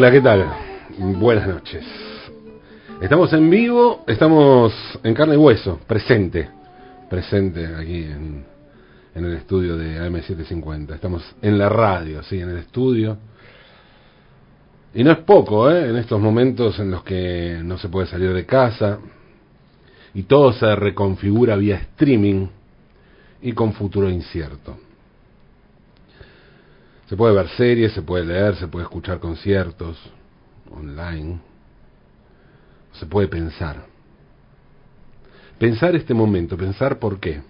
Hola, ¿qué tal? Buenas noches. Estamos en vivo, estamos en carne y hueso, presente, presente aquí en, en el estudio de AM750. Estamos en la radio, sí, en el estudio. Y no es poco, ¿eh? En estos momentos en los que no se puede salir de casa y todo se reconfigura vía streaming y con futuro incierto. Se puede ver series, se puede leer, se puede escuchar conciertos online. Se puede pensar. Pensar este momento, pensar por qué.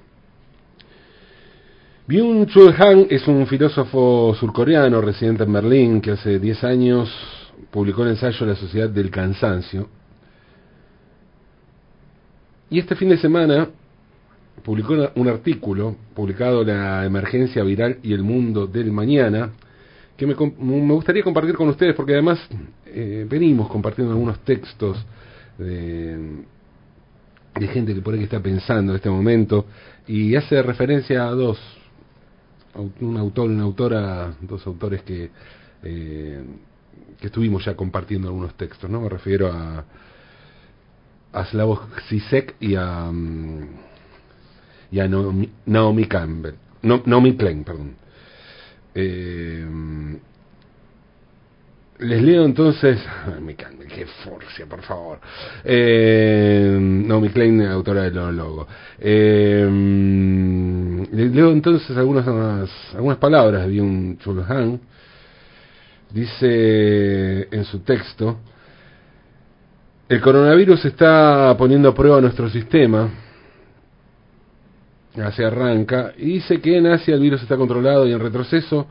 Byung-Chul Han es un filósofo surcoreano residente en Berlín que hace 10 años publicó el ensayo La sociedad del cansancio. Y este fin de semana publicó un artículo publicado La emergencia viral y el mundo del mañana, que me, me gustaría compartir con ustedes, porque además eh, venimos compartiendo algunos textos de, de, gente que por ahí está pensando en este momento, y hace referencia a dos, un autor una autora, dos autores que, eh, que estuvimos ya compartiendo algunos textos, ¿no? Me refiero a, a Slavoj Zizek y a... Um, y a Naomi, Campbell, no, Naomi Klein, perdón. Eh, les leo entonces, Naomi Campbell, qué forcia, por favor. Eh, Naomi Klein, autora del logo. Eh, les leo entonces algunas, algunas palabras de un Chulhan. Dice en su texto, el coronavirus está poniendo a prueba nuestro sistema Así arranca y dice que en Asia el virus está controlado y en retroceso.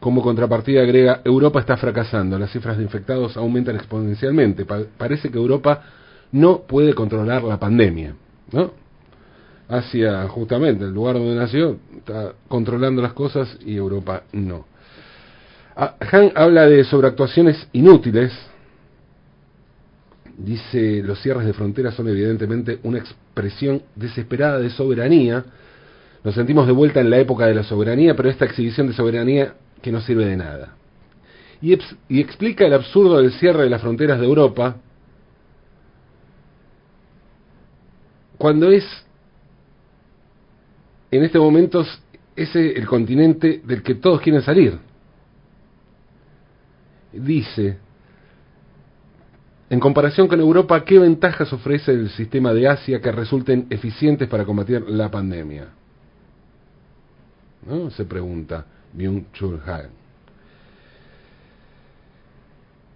Como contrapartida agrega, Europa está fracasando, las cifras de infectados aumentan exponencialmente. Pa parece que Europa no puede controlar la pandemia. ¿no? Asia, justamente, el lugar donde nació, está controlando las cosas y Europa no. Ah, Han habla de sobreactuaciones inútiles, Dice, los cierres de fronteras son evidentemente una expresión desesperada de soberanía. Nos sentimos de vuelta en la época de la soberanía, pero esta exhibición de soberanía que no sirve de nada. Y, explica el absurdo del cierre de las fronteras de Europa cuando es, en este momento, ese el continente del que todos quieren salir. Dice, en comparación con Europa, ¿qué ventajas ofrece el sistema de Asia que resulten eficientes para combatir la pandemia? Se pregunta Byung-Chul Han.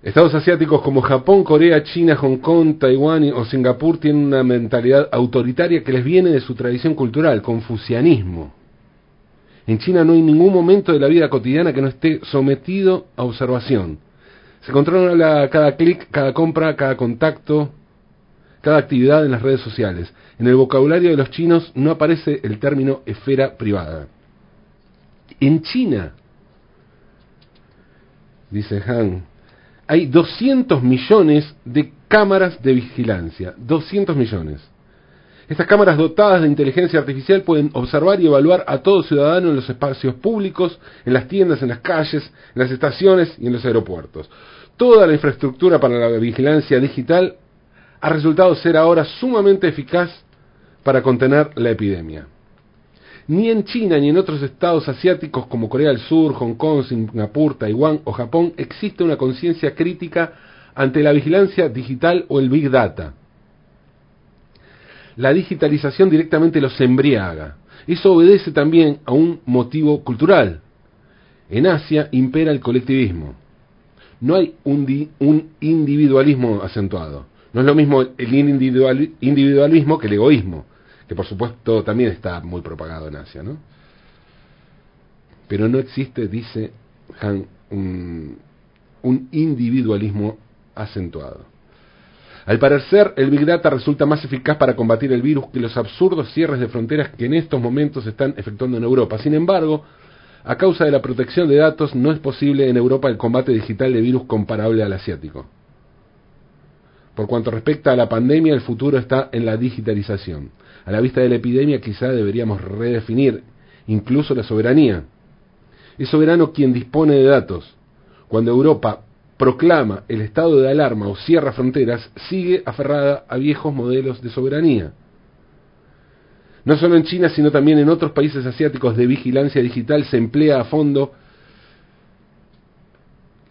Estados asiáticos como Japón, Corea, China, Hong Kong, Taiwán o Singapur tienen una mentalidad autoritaria que les viene de su tradición cultural, confucianismo. En China no hay ningún momento de la vida cotidiana que no esté sometido a observación. Se controla cada clic, cada compra, cada contacto, cada actividad en las redes sociales. En el vocabulario de los chinos no aparece el término esfera privada. En China, dice Han, hay 200 millones de cámaras de vigilancia. 200 millones. Estas cámaras dotadas de inteligencia artificial pueden observar y evaluar a todo ciudadano en los espacios públicos, en las tiendas, en las calles, en las estaciones y en los aeropuertos. Toda la infraestructura para la vigilancia digital ha resultado ser ahora sumamente eficaz para contener la epidemia. Ni en China ni en otros estados asiáticos como Corea del Sur, Hong Kong, Singapur, Taiwán o Japón existe una conciencia crítica ante la vigilancia digital o el Big Data. La digitalización directamente los embriaga. Eso obedece también a un motivo cultural. En Asia impera el colectivismo no hay un, un individualismo acentuado. No es lo mismo el individualismo que el egoísmo, que por supuesto también está muy propagado en Asia, ¿no? Pero no existe, dice Han, un, un individualismo acentuado. Al parecer, el Big Data resulta más eficaz para combatir el virus que los absurdos cierres de fronteras que en estos momentos se están efectuando en Europa. Sin embargo, a causa de la protección de datos, no es posible en Europa el combate digital de virus comparable al asiático. Por cuanto respecta a la pandemia, el futuro está en la digitalización. A la vista de la epidemia, quizá deberíamos redefinir incluso la soberanía. Es soberano quien dispone de datos. Cuando Europa proclama el estado de alarma o cierra fronteras, sigue aferrada a viejos modelos de soberanía. No solo en China, sino también en otros países asiáticos de vigilancia digital se emplea a fondo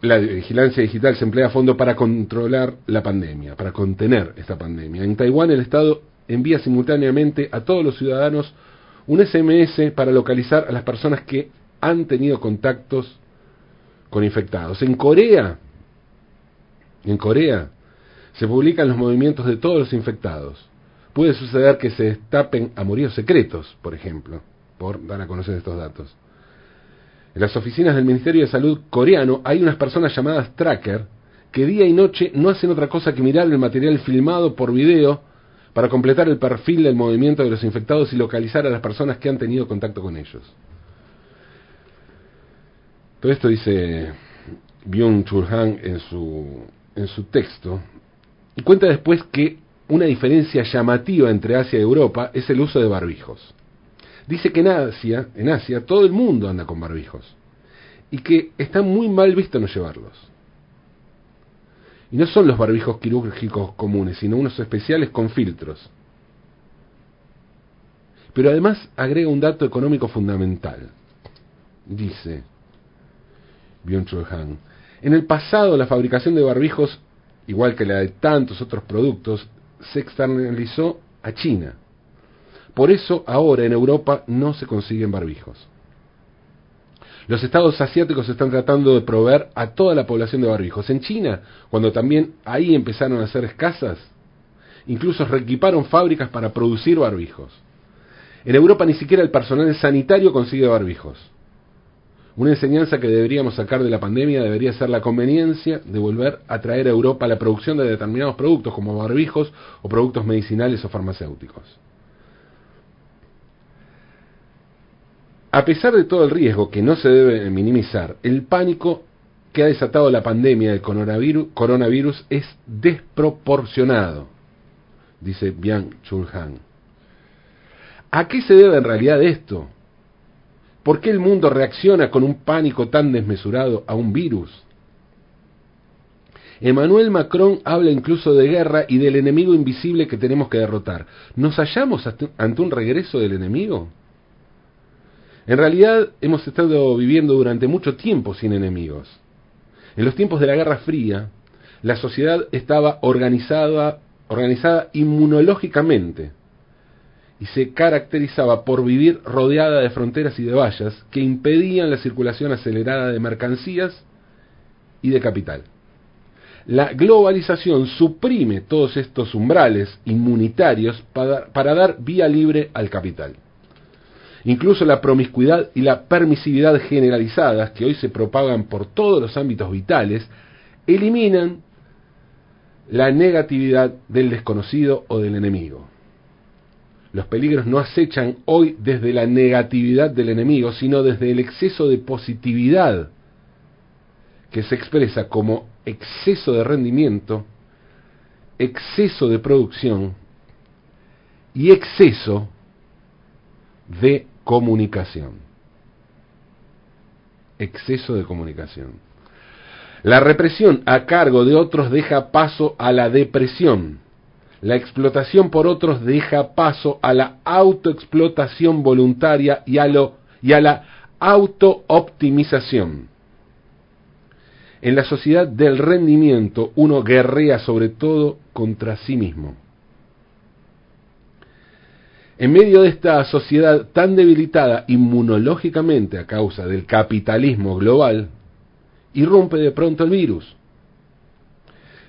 la vigilancia digital se emplea a fondo para controlar la pandemia, para contener esta pandemia. En Taiwán el Estado envía simultáneamente a todos los ciudadanos un SMS para localizar a las personas que han tenido contactos con infectados. En Corea, en Corea, se publican los movimientos de todos los infectados. Puede suceder que se destapen amoríos secretos, por ejemplo, por dar a conocer estos datos. En las oficinas del Ministerio de Salud coreano hay unas personas llamadas tracker que día y noche no hacen otra cosa que mirar el material filmado por video para completar el perfil del movimiento de los infectados y localizar a las personas que han tenido contacto con ellos. Todo esto dice Byung-Chul Han en su, en su texto y cuenta después que una diferencia llamativa entre Asia y Europa es el uso de barbijos. Dice que en Asia, en Asia todo el mundo anda con barbijos y que está muy mal visto no llevarlos. Y no son los barbijos quirúrgicos comunes, sino unos especiales con filtros. Pero además agrega un dato económico fundamental. Dice Byung-Chul Han, en el pasado la fabricación de barbijos, igual que la de tantos otros productos, se externalizó a China. Por eso ahora en Europa no se consiguen barbijos. Los estados asiáticos están tratando de proveer a toda la población de barbijos. En China, cuando también ahí empezaron a ser escasas, incluso reequiparon fábricas para producir barbijos. En Europa ni siquiera el personal sanitario consigue barbijos. Una enseñanza que deberíamos sacar de la pandemia debería ser la conveniencia de volver a traer a Europa la producción de determinados productos como barbijos o productos medicinales o farmacéuticos. A pesar de todo el riesgo que no se debe minimizar, el pánico que ha desatado la pandemia del coronavirus, es desproporcionado, dice Bian Chul Han. ¿A qué se debe en realidad esto? ¿Por qué el mundo reacciona con un pánico tan desmesurado a un virus? Emmanuel Macron habla incluso de guerra y del enemigo invisible que tenemos que derrotar. ¿Nos hallamos ante un regreso del enemigo? En realidad hemos estado viviendo durante mucho tiempo sin enemigos. En los tiempos de la Guerra Fría, la sociedad estaba organizada, organizada inmunológicamente y se caracterizaba por vivir rodeada de fronteras y de vallas que impedían la circulación acelerada de mercancías y de capital. La globalización suprime todos estos umbrales inmunitarios para, para dar vía libre al capital. Incluso la promiscuidad y la permisividad generalizadas que hoy se propagan por todos los ámbitos vitales eliminan la negatividad del desconocido o del enemigo. Los peligros no acechan hoy desde la negatividad del enemigo, sino desde el exceso de positividad que se expresa como exceso de rendimiento, exceso de producción y exceso de comunicación. Exceso de comunicación. La represión a cargo de otros deja paso a la depresión. La explotación por otros deja paso a la autoexplotación voluntaria y a, la autooptimización. En la sociedad del rendimiento uno guerrea sobre todo contra sí mismo. En medio de esta sociedad tan debilitada inmunológicamente a causa del capitalismo global, irrumpe de pronto el virus.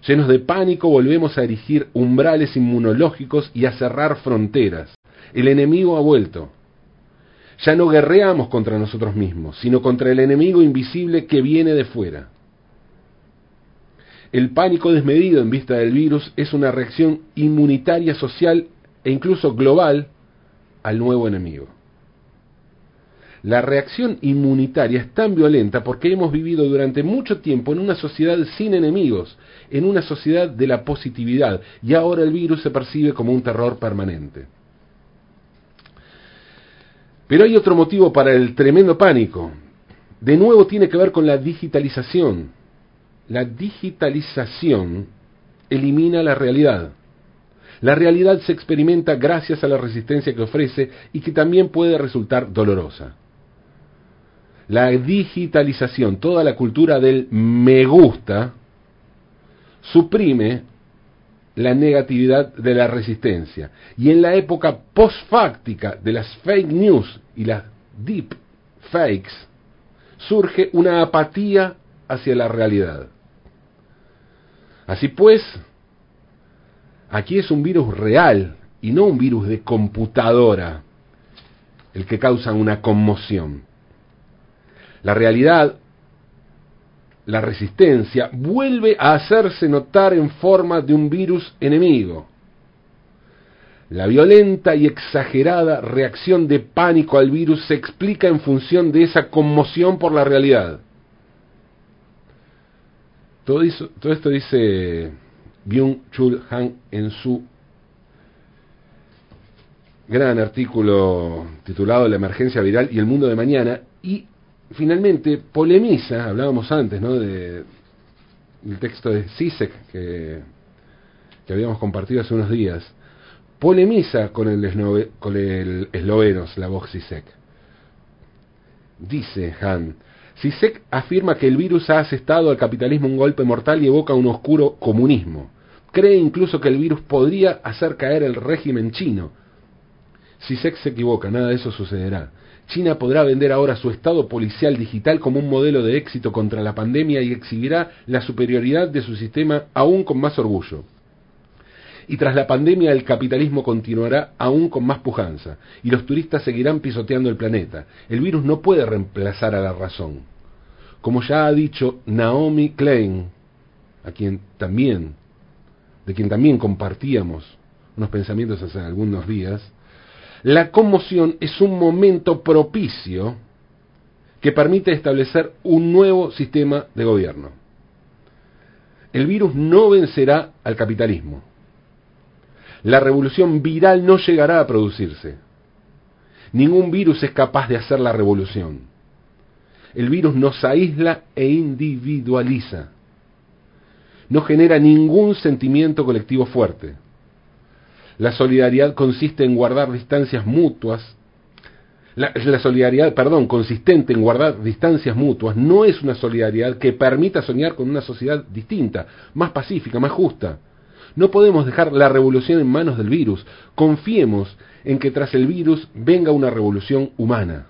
Llenos de pánico volvemos a erigir umbrales inmunológicos y a cerrar fronteras. El enemigo ha vuelto. Ya no guerreamos contra nosotros mismos, sino contra el enemigo invisible que viene de fuera. El pánico desmedido en vista del virus es una reacción inmunitaria social e incluso global al nuevo enemigo. La reacción inmunitaria es tan violenta porque hemos vivido durante mucho tiempo en una sociedad sin enemigos, en una sociedad de la positividad, y ahora el virus se percibe como un terror permanente. Pero hay otro motivo para el tremendo pánico. De nuevo tiene que ver con la digitalización. la digitalización elimina la realidad. La realidad se experimenta gracias a la resistencia que ofrece y que también puede resultar dolorosa. La digitalización, toda la cultura del me gusta, suprime la negatividad de la resistencia. Y en la época postfáctica de las fake news y las deep fakes, surge una apatía hacia la realidad. Así pues, aquí es un virus real y no un virus de computadora el que causa una conmoción. La realidad la resistencia vuelve a hacerse notar en forma de un virus enemigo. La violenta y exagerada reacción de pánico al virus se explica en función de esa conmoción por la realidad. Todo, esto dice Byung-Chul Han en su gran artículo titulado La emergencia viral y el mundo de mañana y finalmente polemiza, hablábamos antes, ¿no? De, del texto de Sisek que, que habíamos compartido hace unos días, polemiza con el, con el esloveno Slavoj Sisek. Dice Han, Sisek afirma que el virus ha asestado al capitalismo un golpe mortal y evoca un oscuro comunismo. Cree incluso que el virus podría hacer caer el régimen chino. Sisek se equivoca, nada de eso sucederá. China podrá vender ahora su estado policial digital como un modelo de éxito contra la pandemia y exhibirá la superioridad de su sistema aún con más orgullo. Y tras la pandemia el capitalismo continuará aún con más pujanza y los turistas seguirán pisoteando el planeta. El virus no puede reemplazar a la razón. Como ya ha dicho Naomi Klein, a quien también, de quien también compartíamos unos pensamientos hace algunos días, la conmoción es un momento propicio que permite establecer un nuevo sistema de gobierno. El virus no vencerá al capitalismo. La revolución viral no llegará a producirse. Ningún virus es capaz de hacer la revolución. El virus nos aísla e individualiza. No genera ningún sentimiento colectivo fuerte. La solidaridad consiste en guardar distancias mutuas. La, solidaridad, perdón, consistente en guardar distancias mutuas no es una solidaridad que permita soñar con una sociedad distinta, más pacífica, más justa. No podemos dejar la revolución en manos del virus. Confiemos en que tras el virus venga una revolución humana.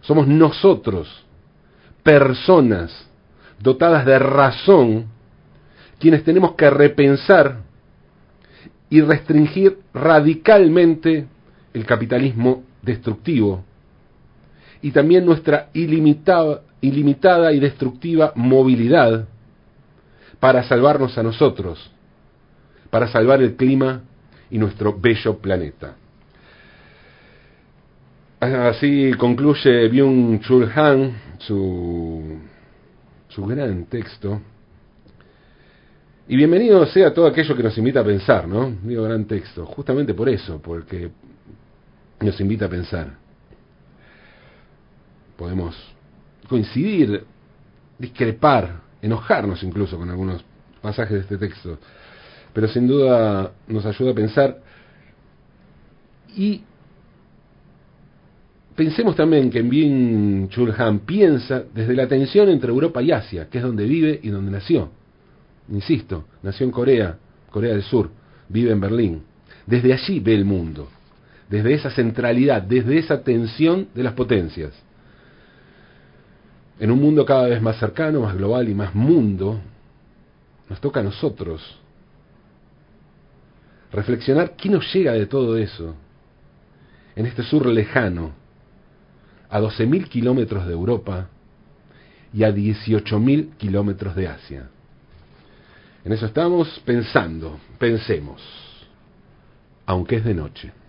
Somos nosotros, personas dotadas de razón, quienes tenemos que repensar y restringir radicalmente el capitalismo destructivo y también nuestra ilimitada, y destructiva movilidad para salvarnos a nosotros, para salvar el clima y nuestro bello planeta. Así concluye Byung-Chul Han su, su gran texto y bienvenido sea todo aquello que nos invita a pensar, ¿no? Digo gran texto, justamente por eso, porque nos invita a pensar. Podemos coincidir, discrepar, enojarnos incluso con algunos pasajes de este texto, pero sin duda nos ayuda a pensar y pensemos también que Chulhan piensa desde la tensión entre Europa y Asia, que es donde vive y donde nació insisto, nació en Corea, Corea del Sur, vive en Berlín. Desde allí ve el mundo, desde esa centralidad, desde esa tensión de las potencias. En un mundo cada vez más cercano, más global y más mundo, nos toca a nosotros reflexionar qué nos llega de todo eso en este sur lejano, a 12.000 kilómetros de Europa y a 18.000 kilómetros de Asia. En eso estamos pensando, pensemos, aunque es de noche.